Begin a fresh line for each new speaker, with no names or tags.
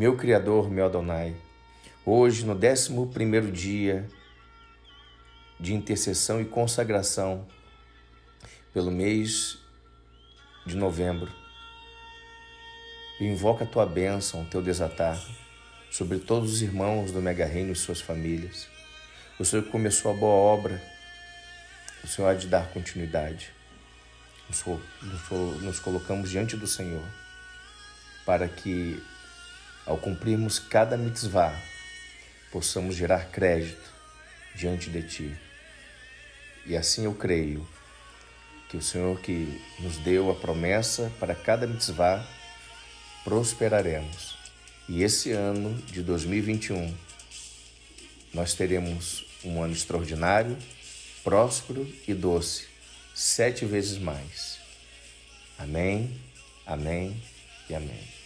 Meu Criador, meu Adonai, hoje, no décimo primeiro dia de intercessão e consagração pelo mês de novembro, invoca a tua bênção, o teu desatar sobre todos os irmãos do Mega Reino e suas famílias. O Senhor começou a boa obra, o Senhor há de dar continuidade. Nos colocamos diante do Senhor para que, ao cumprirmos cada mitzvah, possamos gerar crédito diante de Ti. E assim eu creio que o Senhor que nos deu a promessa para cada mitzvah, prosperaremos. E esse ano de 2021, nós teremos um ano extraordinário, próspero e doce, sete vezes mais. Amém, amém e amém.